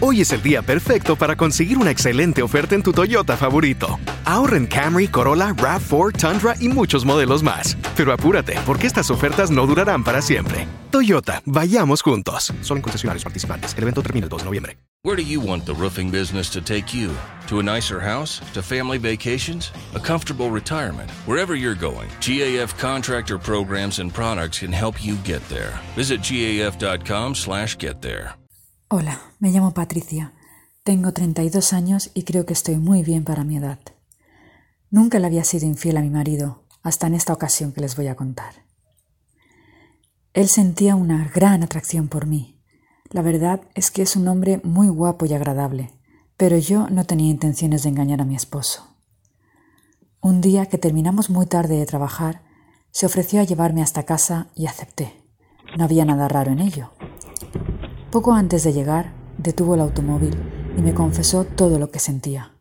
Hoy es el día perfecto para conseguir una excelente oferta en tu Toyota favorito. Ahorra en Camry, Corolla, RAV4, Tundra y muchos modelos más. Pero apúrate, porque estas ofertas no durarán para siempre. Toyota, vayamos juntos. Solo en concesionarios participantes. El evento termina el 2 de noviembre. Where do you want the roofing business to take you? To a nicer house? To family vacations? A comfortable retirement? Wherever you're going, GAF contractor programs and products can help you get there. Visit gaf.com/get there. Hola, me llamo Patricia. Tengo 32 años y creo que estoy muy bien para mi edad. Nunca le había sido infiel a mi marido, hasta en esta ocasión que les voy a contar. Él sentía una gran atracción por mí. La verdad es que es un hombre muy guapo y agradable, pero yo no tenía intenciones de engañar a mi esposo. Un día que terminamos muy tarde de trabajar, se ofreció a llevarme hasta casa y acepté. No había nada raro en ello. Poco antes de llegar, detuvo el automóvil y me confesó todo lo que sentía.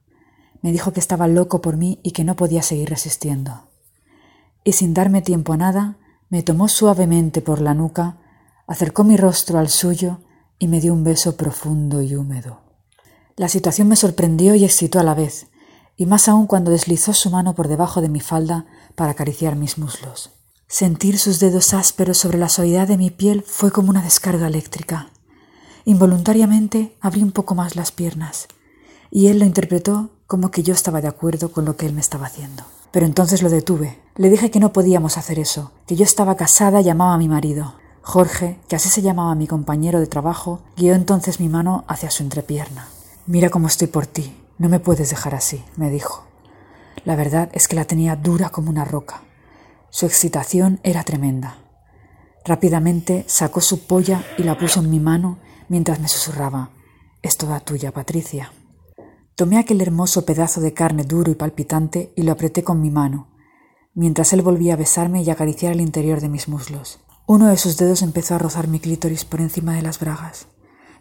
Me dijo que estaba loco por mí y que no podía seguir resistiendo. Y sin darme tiempo a nada, me tomó suavemente por la nuca, acercó mi rostro al suyo y me dio un beso profundo y húmedo. La situación me sorprendió y excitó a la vez, y más aún cuando deslizó su mano por debajo de mi falda para acariciar mis muslos. Sentir sus dedos ásperos sobre la suavidad de mi piel fue como una descarga eléctrica. Involuntariamente abrí un poco más las piernas, y él lo interpretó como que yo estaba de acuerdo con lo que él me estaba haciendo. Pero entonces lo detuve. Le dije que no podíamos hacer eso, que yo estaba casada y amaba a mi marido. Jorge, que así se llamaba mi compañero de trabajo, guió entonces mi mano hacia su entrepierna. Mira cómo estoy por ti. No me puedes dejar así, me dijo. La verdad es que la tenía dura como una roca. Su excitación era tremenda. Rápidamente sacó su polla y la puso en mi mano mientras me susurraba Es toda tuya, Patricia. Tomé aquel hermoso pedazo de carne duro y palpitante y lo apreté con mi mano, mientras él volvía a besarme y acariciar el interior de mis muslos. Uno de sus dedos empezó a rozar mi clítoris por encima de las bragas.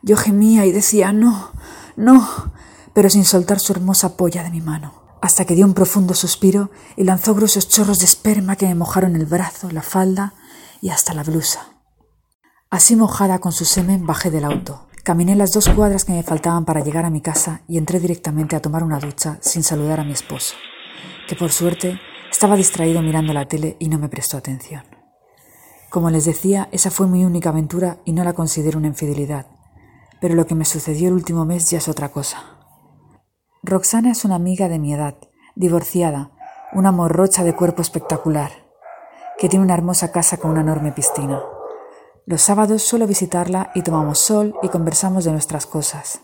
Yo gemía y decía no, no, pero sin soltar su hermosa polla de mi mano, hasta que dio un profundo suspiro y lanzó gruesos chorros de esperma que me mojaron el brazo, la falda y hasta la blusa. Así mojada con su semen bajé del auto. Caminé las dos cuadras que me faltaban para llegar a mi casa y entré directamente a tomar una ducha sin saludar a mi esposo, que por suerte estaba distraído mirando la tele y no me prestó atención. Como les decía, esa fue mi única aventura y no la considero una infidelidad, pero lo que me sucedió el último mes ya es otra cosa. Roxana es una amiga de mi edad, divorciada, una morrocha de cuerpo espectacular, que tiene una hermosa casa con una enorme piscina. Los sábados suelo visitarla y tomamos sol y conversamos de nuestras cosas.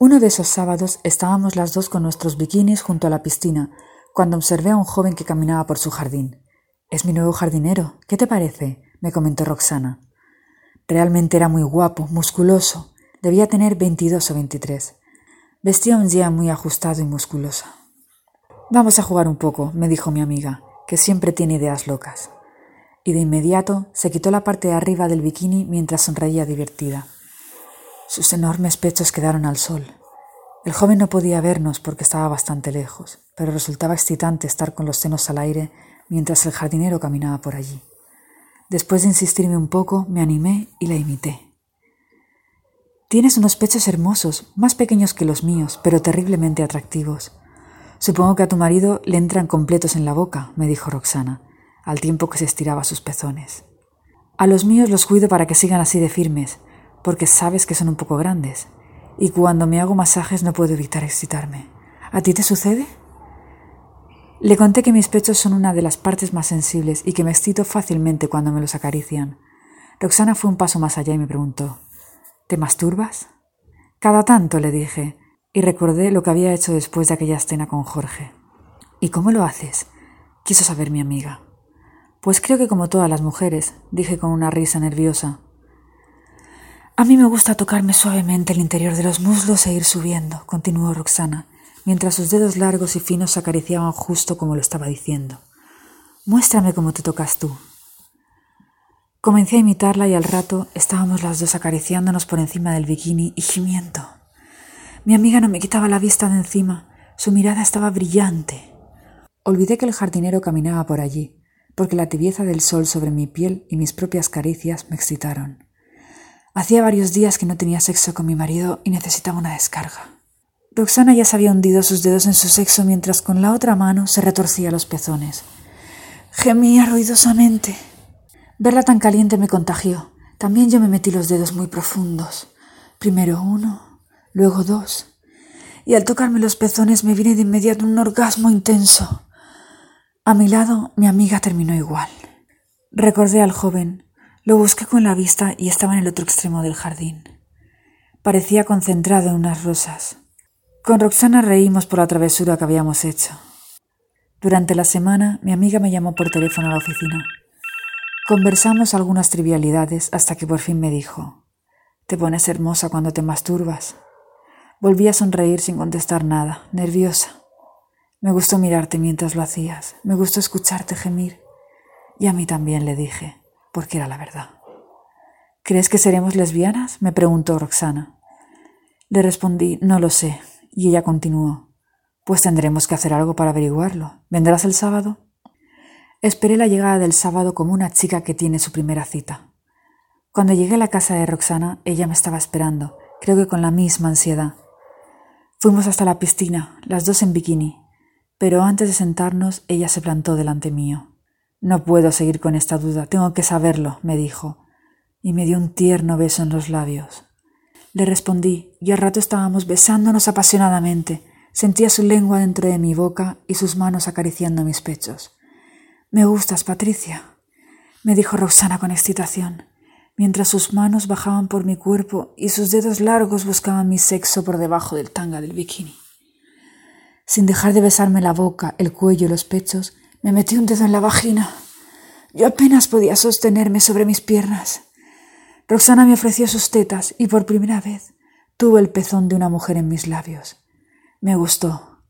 Uno de esos sábados estábamos las dos con nuestros bikinis junto a la piscina, cuando observé a un joven que caminaba por su jardín. Es mi nuevo jardinero. ¿Qué te parece? me comentó Roxana. Realmente era muy guapo, musculoso. Debía tener veintidós o veintitrés. Vestía un día muy ajustado y musculosa. Vamos a jugar un poco, me dijo mi amiga, que siempre tiene ideas locas y de inmediato se quitó la parte de arriba del bikini mientras sonreía divertida. Sus enormes pechos quedaron al sol. El joven no podía vernos porque estaba bastante lejos, pero resultaba excitante estar con los senos al aire mientras el jardinero caminaba por allí. Después de insistirme un poco, me animé y la imité. Tienes unos pechos hermosos, más pequeños que los míos, pero terriblemente atractivos. Supongo que a tu marido le entran completos en la boca, me dijo Roxana al tiempo que se estiraba sus pezones. A los míos los cuido para que sigan así de firmes, porque sabes que son un poco grandes, y cuando me hago masajes no puedo evitar excitarme. ¿A ti te sucede? Le conté que mis pechos son una de las partes más sensibles y que me excito fácilmente cuando me los acarician. Roxana fue un paso más allá y me preguntó ¿Te masturbas? Cada tanto, le dije, y recordé lo que había hecho después de aquella escena con Jorge. ¿Y cómo lo haces? quiso saber mi amiga. Pues creo que como todas las mujeres, dije con una risa nerviosa. A mí me gusta tocarme suavemente el interior de los muslos e ir subiendo, continuó Roxana, mientras sus dedos largos y finos acariciaban justo como lo estaba diciendo. Muéstrame cómo te tocas tú. Comencé a imitarla y al rato estábamos las dos acariciándonos por encima del bikini y gimiendo. Mi amiga no me quitaba la vista de encima, su mirada estaba brillante. Olvidé que el jardinero caminaba por allí porque la tibieza del sol sobre mi piel y mis propias caricias me excitaron. Hacía varios días que no tenía sexo con mi marido y necesitaba una descarga. Roxana ya se había hundido sus dedos en su sexo mientras con la otra mano se retorcía los pezones. Gemía ruidosamente. Verla tan caliente me contagió. También yo me metí los dedos muy profundos. Primero uno, luego dos. Y al tocarme los pezones me vine de inmediato un orgasmo intenso. A mi lado mi amiga terminó igual. Recordé al joven, lo busqué con la vista y estaba en el otro extremo del jardín. Parecía concentrado en unas rosas. Con Roxana reímos por la travesura que habíamos hecho. Durante la semana mi amiga me llamó por teléfono a la oficina. Conversamos algunas trivialidades hasta que por fin me dijo Te pones hermosa cuando te masturbas. Volví a sonreír sin contestar nada, nerviosa. Me gustó mirarte mientras lo hacías, me gustó escucharte gemir. Y a mí también le dije, porque era la verdad. ¿Crees que seremos lesbianas? me preguntó Roxana. Le respondí, no lo sé, y ella continuó, pues tendremos que hacer algo para averiguarlo. ¿Vendrás el sábado? Esperé la llegada del sábado como una chica que tiene su primera cita. Cuando llegué a la casa de Roxana, ella me estaba esperando, creo que con la misma ansiedad. Fuimos hasta la piscina, las dos en bikini, pero antes de sentarnos ella se plantó delante mío. No puedo seguir con esta duda, tengo que saberlo, me dijo, y me dio un tierno beso en los labios. Le respondí, y al rato estábamos besándonos apasionadamente, Sentía su lengua dentro de mi boca y sus manos acariciando mis pechos. Me gustas, Patricia, me dijo Roxana con excitación, mientras sus manos bajaban por mi cuerpo y sus dedos largos buscaban mi sexo por debajo del tanga del bikini. Sin dejar de besarme la boca, el cuello y los pechos, me metí un dedo en la vagina. Yo apenas podía sostenerme sobre mis piernas. Roxana me ofreció sus tetas y por primera vez tuve el pezón de una mujer en mis labios. Me gustó.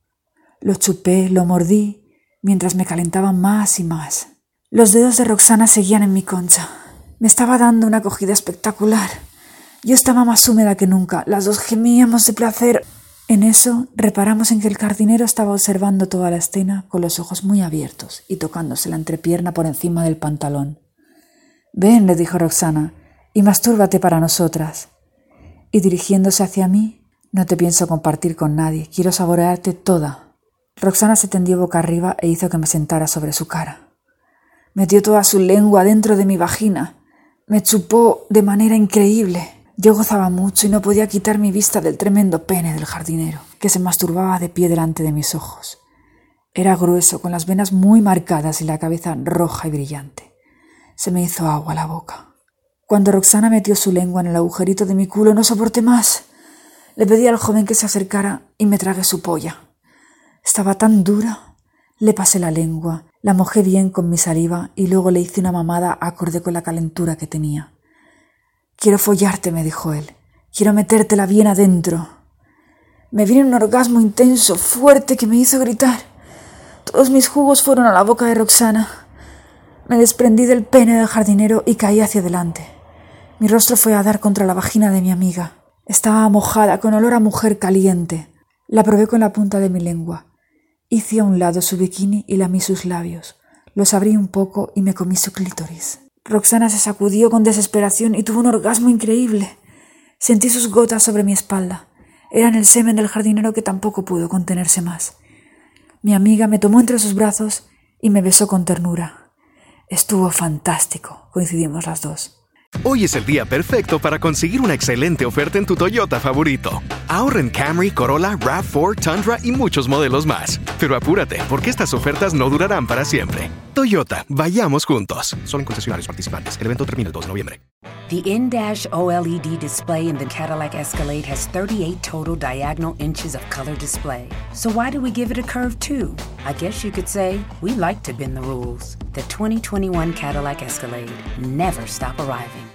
Lo chupé, lo mordí, mientras me calentaba más y más. Los dedos de Roxana seguían en mi concha. Me estaba dando una acogida espectacular. Yo estaba más húmeda que nunca. Las dos gemíamos de placer. En eso reparamos en que el jardinero estaba observando toda la escena con los ojos muy abiertos y tocándose la entrepierna por encima del pantalón. Ven, le dijo Roxana, y mastúrbate para nosotras. Y dirigiéndose hacia mí, no te pienso compartir con nadie, quiero saborearte toda. Roxana se tendió boca arriba e hizo que me sentara sobre su cara. Metió toda su lengua dentro de mi vagina. Me chupó de manera increíble. Yo gozaba mucho y no podía quitar mi vista del tremendo pene del jardinero, que se masturbaba de pie delante de mis ojos. Era grueso, con las venas muy marcadas y la cabeza roja y brillante. Se me hizo agua la boca. Cuando Roxana metió su lengua en el agujerito de mi culo, no soporté más. Le pedí al joven que se acercara y me tragué su polla. Estaba tan dura. Le pasé la lengua, la mojé bien con mi saliva y luego le hice una mamada acorde con la calentura que tenía. Quiero follarte, me dijo él. Quiero metértela bien adentro. Me vino un orgasmo intenso, fuerte, que me hizo gritar. Todos mis jugos fueron a la boca de Roxana. Me desprendí del pene del jardinero y caí hacia adelante. Mi rostro fue a dar contra la vagina de mi amiga. Estaba mojada, con olor a mujer caliente. La probé con la punta de mi lengua. Hice a un lado su bikini y lamí sus labios. Los abrí un poco y me comí su clítoris. Roxana se sacudió con desesperación y tuvo un orgasmo increíble. Sentí sus gotas sobre mi espalda. Eran el semen del jardinero que tampoco pudo contenerse más. Mi amiga me tomó entre sus brazos y me besó con ternura. Estuvo fantástico, coincidimos las dos. Hoy es el día perfecto para conseguir una excelente oferta en tu Toyota favorito. Ahorra en Camry, Corolla, RAV4, Tundra y muchos modelos más. Pero apúrate, porque estas ofertas no durarán para siempre. Toyota, vayamos juntos. Solo en concesionarios participantes. El evento termina el 2 de noviembre. The in-dash OLED display in the Cadillac Escalade has 38 total diagonal inches of color display. So why do we give it a curve too? I guess you could say we like to bend the rules. The 2021 Cadillac Escalade. Never stop arriving.